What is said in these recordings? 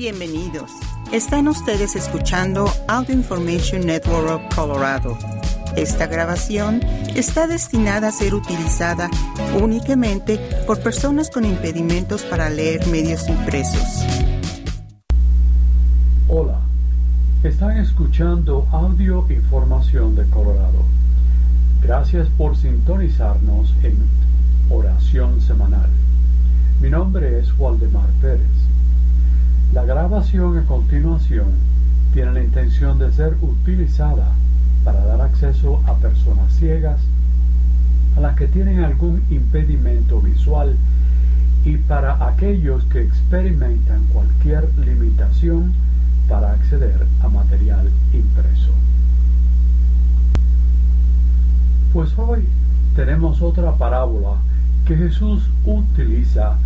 Bienvenidos. Están ustedes escuchando Audio Information Network of Colorado. Esta grabación está destinada a ser utilizada únicamente por personas con impedimentos para leer medios impresos. Hola, están escuchando Audio Información de Colorado. Gracias por sintonizarnos en Oración Semanal. Mi nombre es Waldemar Pérez. La grabación a continuación tiene la intención de ser utilizada para dar acceso a personas ciegas, a las que tienen algún impedimento visual y para aquellos que experimentan cualquier limitación para acceder a material impreso. Pues hoy tenemos otra parábola que Jesús utiliza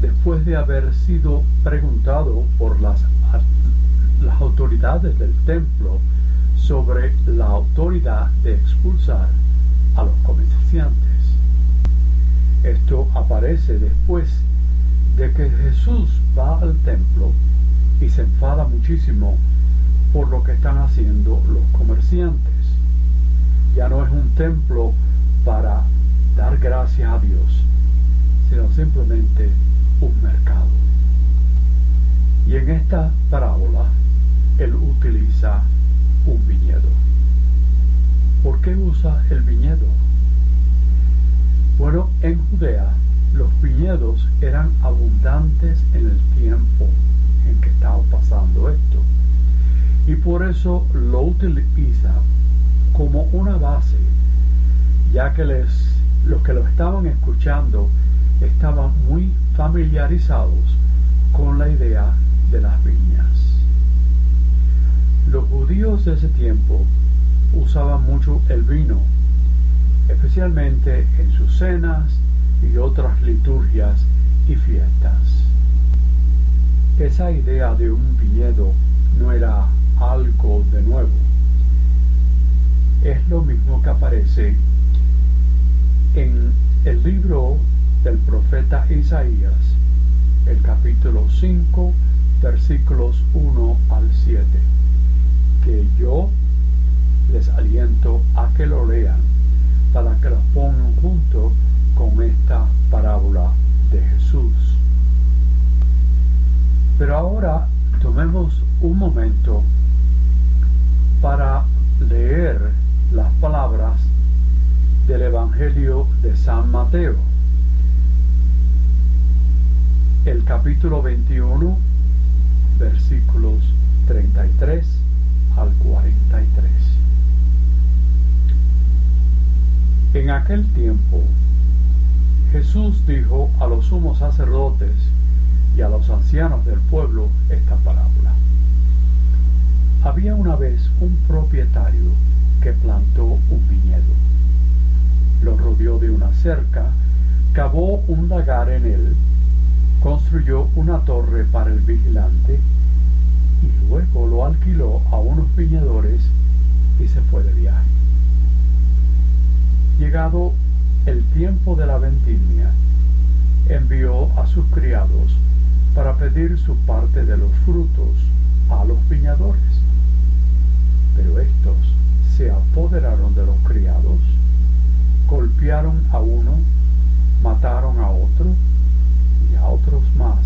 después de haber sido preguntado por las, las autoridades del templo sobre la autoridad de expulsar a los comerciantes. Esto aparece después de que Jesús va al templo y se enfada muchísimo por lo que están haciendo los comerciantes. Ya no es un templo para dar gracias a Dios, sino simplemente un mercado. Y en esta parábola él utiliza un viñedo. ¿Por qué usa el viñedo? Bueno, en Judea los viñedos eran abundantes en el tiempo en que estaba pasando esto. Y por eso lo utiliza como una base, ya que les, los que lo estaban escuchando estaban muy familiarizados con la idea de las viñas. Los judíos de ese tiempo usaban mucho el vino, especialmente en sus cenas y otras liturgias y fiestas. Esa idea de un viñedo no era algo de nuevo. Es lo mismo que aparece en el libro del profeta Isaías, el capítulo 5, versículos 1 al 7, que yo les aliento a que lo lean para que lo pongan junto con esta parábola de Jesús. Pero ahora tomemos un momento para leer las palabras del Evangelio de San Mateo el capítulo 21, versículos 33 al 43. En aquel tiempo, Jesús dijo a los sumos sacerdotes y a los ancianos del pueblo esta parábola. Había una vez un propietario que plantó un viñedo. Lo rodeó de una cerca, cavó un lagar en él construyó una torre para el vigilante y luego lo alquiló a unos viñadores y se fue de viaje. Llegado el tiempo de la vendimia, envió a sus criados para pedir su parte de los frutos a los viñadores. Pero estos se apoderaron de los criados, golpearon a uno, mataron a otro, y a otros más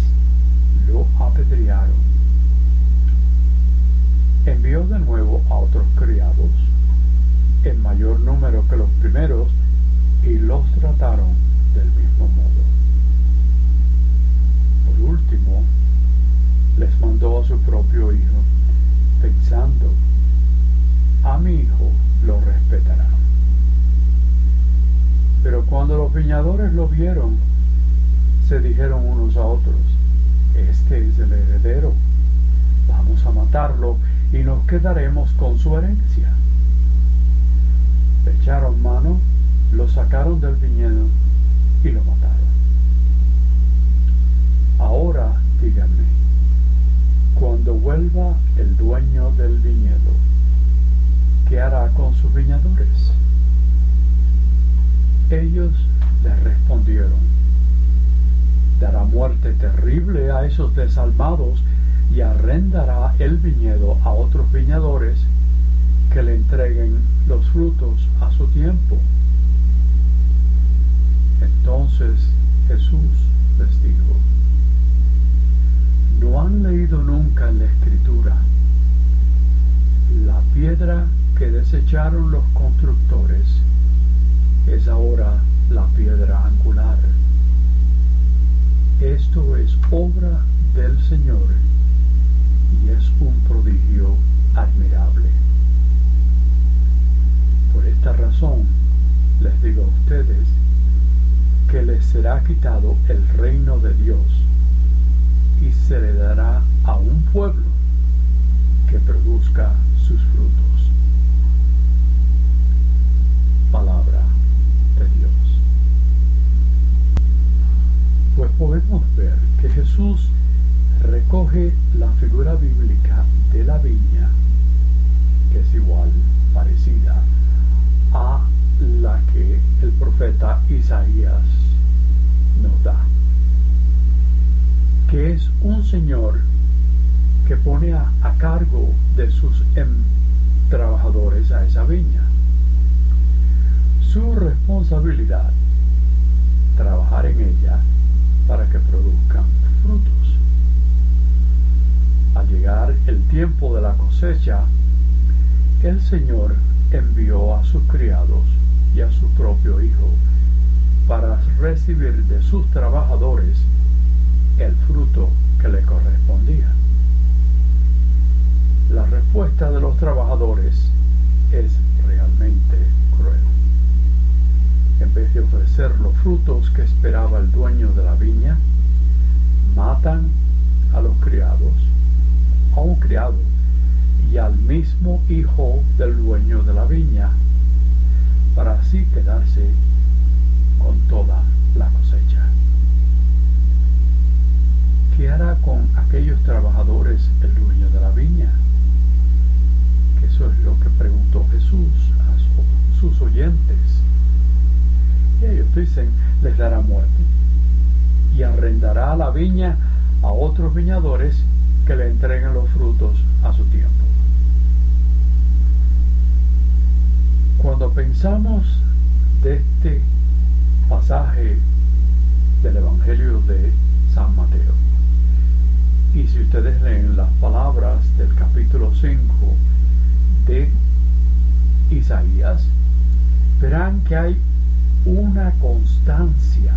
lo apedrearon. Envió de nuevo a otros criados, en mayor número que los primeros, y los trataron del mismo modo. Por último, les mandó a su propio hijo, pensando, a mi hijo lo respetarán. Pero cuando los viñadores lo vieron, se dijeron unos a otros, este es el heredero, vamos a matarlo y nos quedaremos con su herencia. Le echaron mano, lo sacaron del viñedo y lo mataron. Ahora díganme, cuando vuelva el dueño del viñedo, ¿qué hará con sus viñadores? Ellos le respondieron, dará muerte terrible a esos desalmados y arrendará el viñedo a otros viñadores que le entreguen los frutos a su tiempo. Entonces Jesús les dijo, ¿no han leído nunca en la escritura la piedra que desecharon los constructores es ahora la piedra angular? Esto es obra del Señor y es un prodigio admirable. Por esta razón les digo a ustedes que les será quitado el reino de Dios y se le dará a un pueblo que produzca sus frutos. Palabra de Dios. Que Jesús recoge la figura bíblica de la viña, que es igual, parecida a la que el profeta Isaías nos da, que es un señor que pone a, cargo de sus em, trabajadores a esa viña. Su responsabilidad, trabajar en ella para que produzcan frutos. Al llegar el tiempo de la cosecha, el Señor envió a sus criados y a su propio hijo para recibir de sus trabajadores el fruto que le correspondía. La respuesta de los trabajadores es realmente cruel. En vez de ofrecer los frutos que esperaba el dueño de la viña, matan a los criados, a un criado y al mismo hijo del dueño de la viña, para así quedarse con toda la cosecha. ¿Qué hará con aquellos trabajadores el dueño de la viña? Eso es lo que preguntó Jesús a sus oyentes. Dicen, les dará muerte y arrendará la viña a otros viñadores que le entreguen los frutos a su tiempo. Cuando pensamos de este pasaje del Evangelio de San Mateo, y si ustedes leen las palabras del capítulo 5 de Isaías, verán que hay una constancia,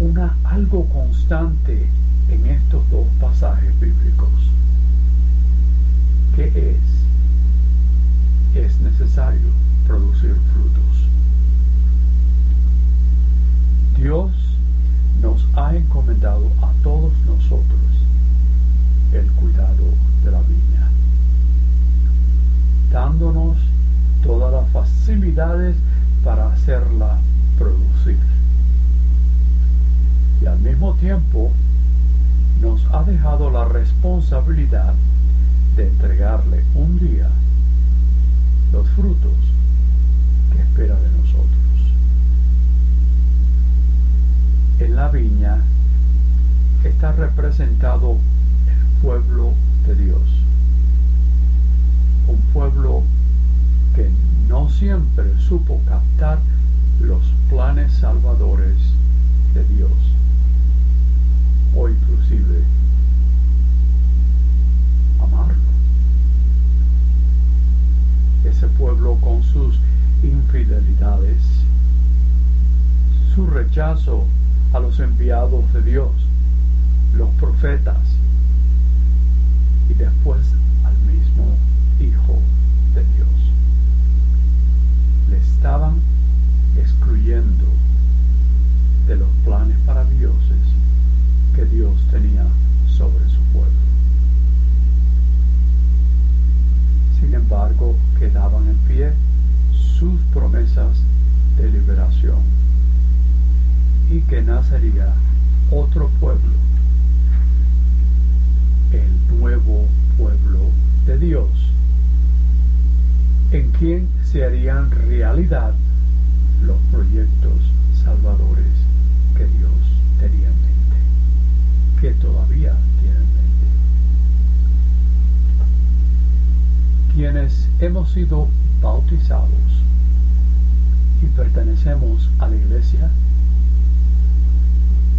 una algo constante en estos dos pasajes bíblicos. ¿Qué es? Es necesario producir frutos. Dios nos ha encomendado a todos nosotros el cuidado de la viña, dándonos todas las facilidades para hacerla producir. Y al mismo tiempo nos ha dejado la responsabilidad de entregarle un día los frutos que espera de nosotros. En la viña está representado el pueblo de Dios, un pueblo que no captar los planes salvadores de Dios o inclusive amarlo. Ese pueblo con sus infidelidades, su rechazo a los enviados de Dios, los profetas, y después al mismo Hijo de Dios. Estaban excluyendo de los planes maravillosos que Dios tenía sobre su pueblo. Sin embargo, quedaban en pie sus promesas de liberación y que nacería otro pueblo, el nuevo pueblo de Dios, en quien se harían realidad los proyectos salvadores que Dios tenía en mente, que todavía tiene en mente. Quienes hemos sido bautizados y pertenecemos a la iglesia,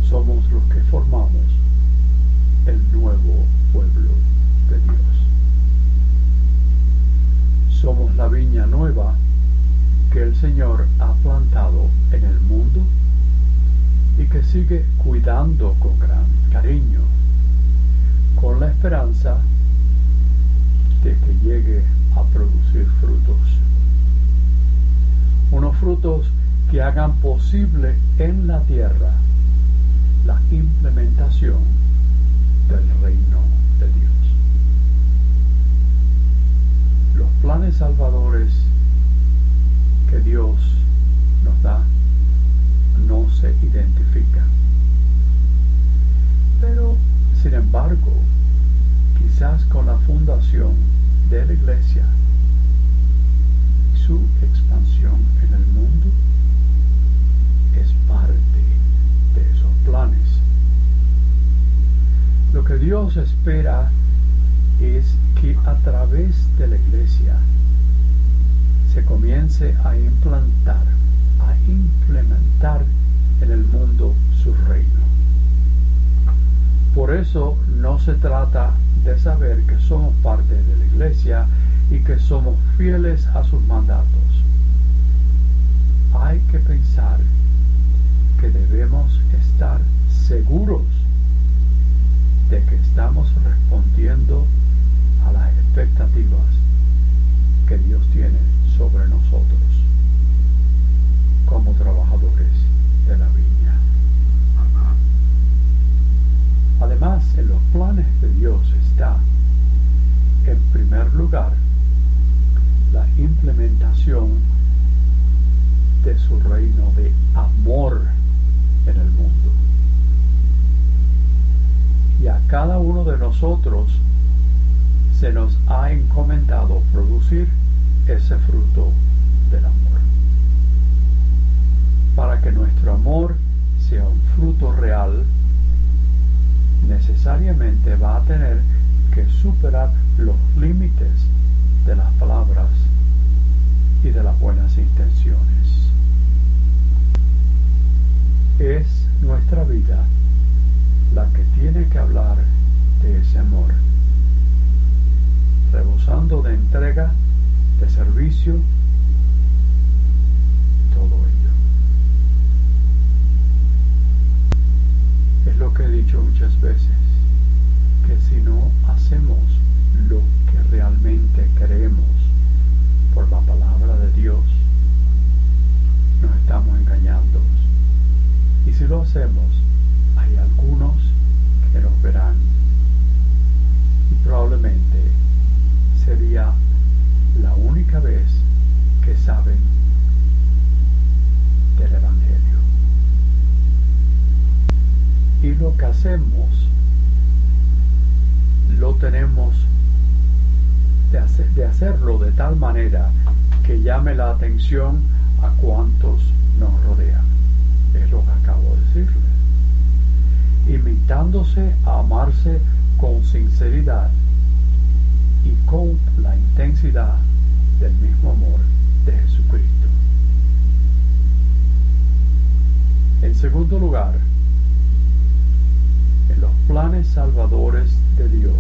somos los que formamos el nuevo pueblo de Dios. Somos la viña nueva que el Señor ha plantado en el mundo y que sigue cuidando con gran cariño, con la esperanza de que llegue a producir frutos. Unos frutos que hagan posible en la tierra la implementación del reino de Dios. Los planes salvadores que Dios nos da no se identifican. Pero, sin embargo, quizás con la fundación de la iglesia y su expansión en el mundo, es parte de esos planes. Lo que Dios espera es que a través de la iglesia se comience a implantar, a implementar en el mundo su reino. Por eso no se trata de saber que somos parte de la iglesia y que somos fieles a sus mandatos. Hay que pensar que debemos estar seguros de que estamos respondiendo a las expectativas que Dios tiene sobre nosotros como trabajadores de la viña. Además, en los planes de Dios está, en primer lugar, la implementación de su reino de amor en el mundo. Y a cada uno de nosotros se nos ha encomendado producir ese fruto del amor. Para que nuestro amor sea un fruto real, necesariamente va a tener que superar los límites de las palabras y de las buenas intenciones. Es nuestra vida la que tiene que hablar de ese amor, rebosando de entrega, de servicio, todo ello. Es lo que he dicho muchas veces, que si no hacemos lo que realmente queremos por la palabra de Dios, nos estamos engañando. Y si lo hacemos, hay algunos que nos verán. Y probablemente sería la única vez que saben del Evangelio. Y lo que hacemos lo tenemos de, de hacerlo de tal manera que llame la atención a cuantos nos rodean. Es lo que acabo de decirles. Imitándose a amarse con sinceridad y con la intensidad del mismo amor de Jesucristo. En segundo lugar, en los planes salvadores de Dios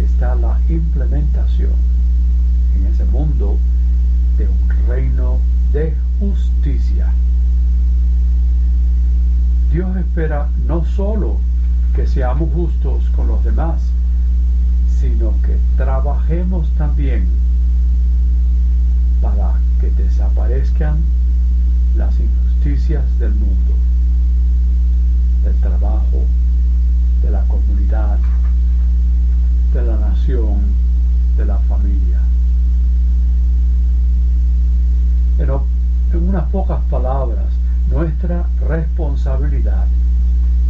está la implementación en ese mundo de un reino de justicia. Dios espera no solo que seamos justos con los demás, sino que trabajemos también para que desaparezcan las injusticias del mundo, del trabajo, de la comunidad, de la nación, de la familia. Pero en unas pocas palabras, nuestra responsabilidad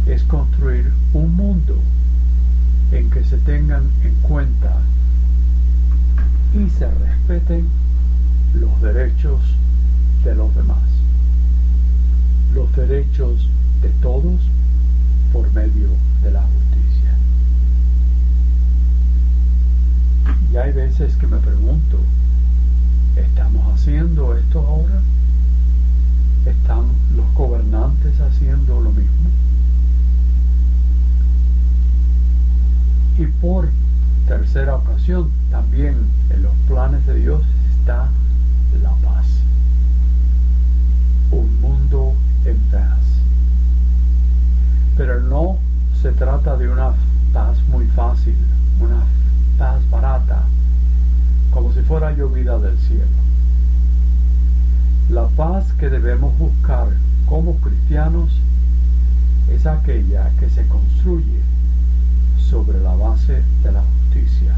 es construir un mundo en que se tengan en cuenta y se respeten los derechos de los demás, los derechos de todos por medio de la justicia. Ya he veces que me pregunto, ¿estamos haciendo esto ahora? ¿Están los gobernantes haciendo lo mismo? Y por tercera ocasión, también en los planes de Dios está la paz. Un mundo en paz. Pero no se trata de una paz muy fácil, una paz barata, como si fuera llovida del cielo. La paz que debemos buscar como cristianos es aquella que se construye sobre la base de la justicia,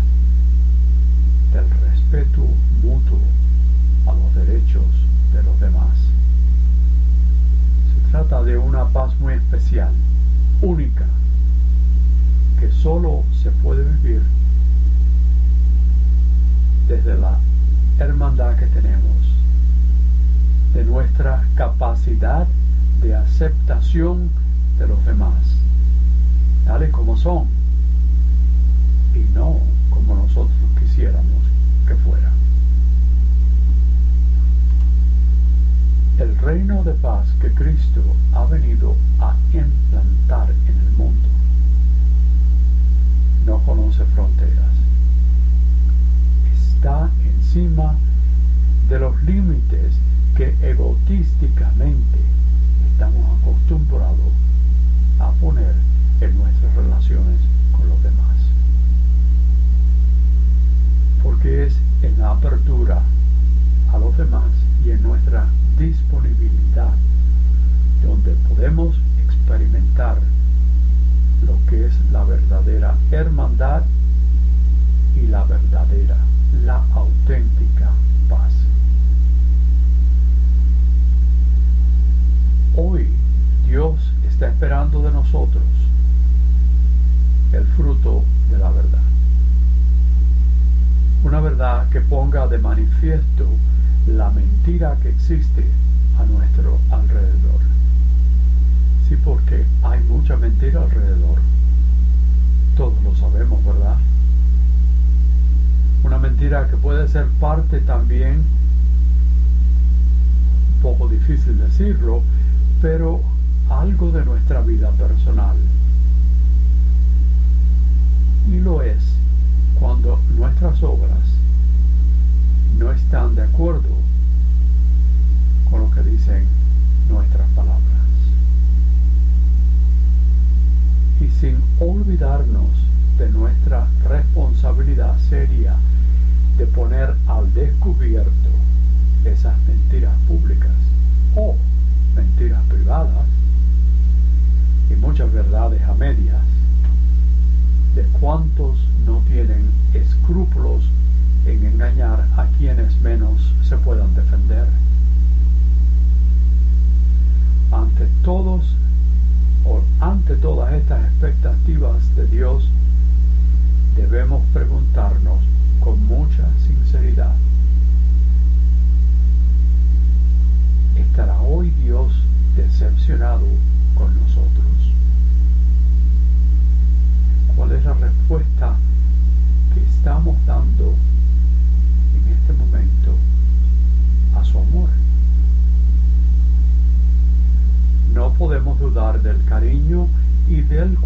del respeto mutuo a los derechos de los demás. Se trata de una paz muy especial, única, que solo se puede vivir desde la hermandad que tenemos, de nuestra capacidad de aceptación de los demás, tales como son, y no como nosotros quisiéramos que fuera. El reino de paz que Cristo ha venido a implantar en el mundo no conoce fronteras. Está encima de los límites que egotísticamente estamos acostumbrados a poner en nuestras relaciones con los demás. Porque es en la apertura a los demás y en nuestra disponibilidad donde podemos experimentar lo que es la verdadera hermandad y la verdadera, la auténtica paz. Hoy Dios está esperando de nosotros el fruto de la verdad. Una verdad que ponga de manifiesto la mentira que existe a nuestro alrededor. Sí, porque hay mucha mentira alrededor. Todos lo sabemos, ¿verdad? Una mentira que puede ser parte también, un poco difícil decirlo, pero algo de nuestra vida personal. Y lo es cuando nuestras obras no están de acuerdo con lo que dicen nuestras palabras. y sin olvidarnos de nuestra responsabilidad seria de poner al descubierto esas mentiras públicas o mentiras privadas y muchas verdades a medias de cuántos no tienen escrúpulos en engañar a quienes menos se puedan defender. Ante todos ante todas estas expectativas de Dios, debemos preguntarnos con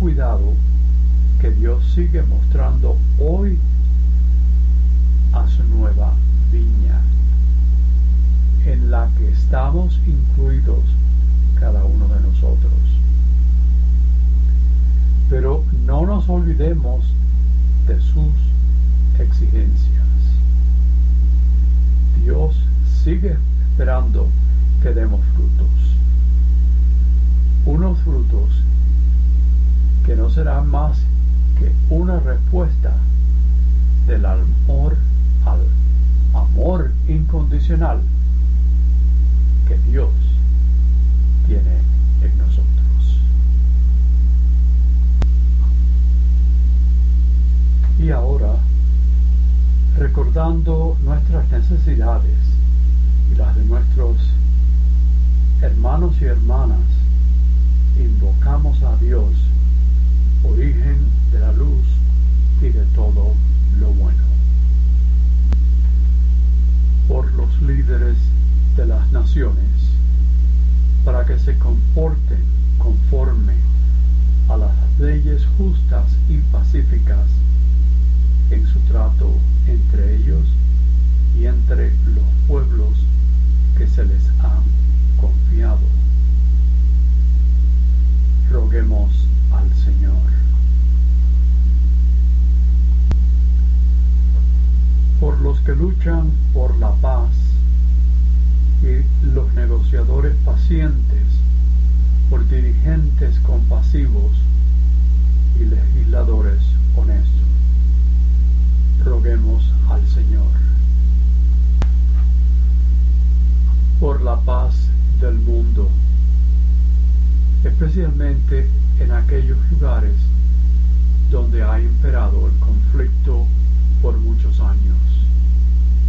cuidado que Dios sigue mostrando hoy a su nueva viña, en la que estamos incluidos cada uno de nosotros. Pero no nos olvidemos de sus exigencias. Dios sigue esperando que demos frutos unos frutos que no serán más que una respuesta del amor al amor incondicional que Dios tiene en nosotros. Y ahora, recordando nuestras necesidades y las de nuestros hermanos y hermanas, invocamos a Dios, origen de la luz y de todo lo bueno. naciones para que se comporten conforme a las leyes justas y pacíficas en su trato entre ellos y entre los pueblos que se les han confiado. Roguemos al Señor. Por los que luchan por la paz y los negociadores pacientes, por dirigentes compasivos y legisladores honestos. Roguemos al Señor. Por la paz del mundo, especialmente en aquellos lugares donde ha imperado el conflicto por muchos años.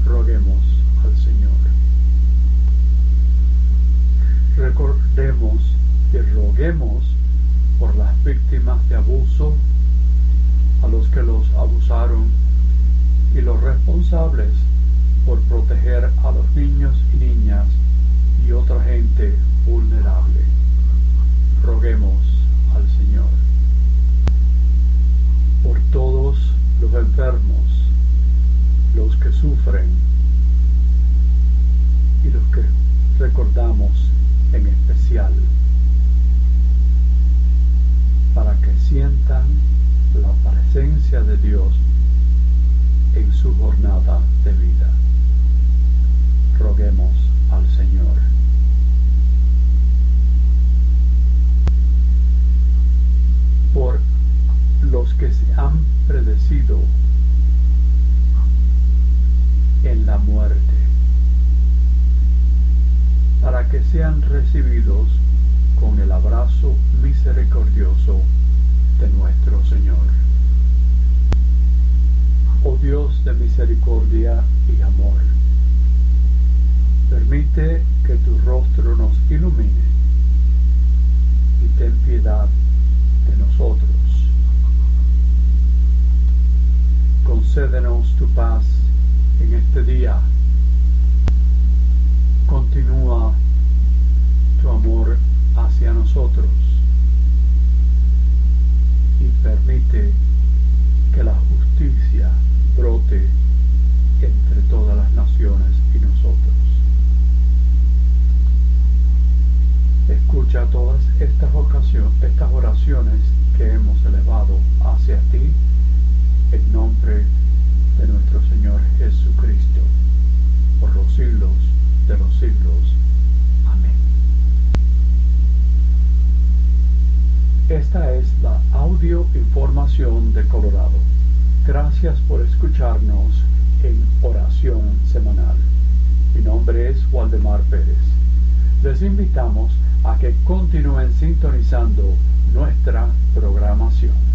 Roguemos al Señor. Recordemos y roguemos por las víctimas de abuso, a los que los abusaron y los responsables por proteger a los niños y niñas y otra gente vulnerable. Roguemos al Señor. Por todos los enfermos, los que sufren y los que recordamos en especial, para que sientan la presencia de Dios en su jornada de vida. Roguemos al Señor. Por los que se han predecido en la muerte, para que sean recibidos con el abrazo misericordioso de nuestro Señor oh Dios de misericordia y amor. Permite que tu rostro nos ilumine y ten piedad de nosotros. Concédenos tu paz en este día. Continúa tu amor hacia nosotros y permite que la justicia brote entre todas las naciones y nosotros. Escucha todas estas, estas oraciones que hemos elevado hacia ti en nombre de nuestro Señor Jesucristo, por los siglos de los siglos. Esta es la audio información de Colorado. Gracias por escucharnos en oración semanal. Mi nombre es Waldemar Pérez. Les invitamos a que continúen sintonizando nuestra programación.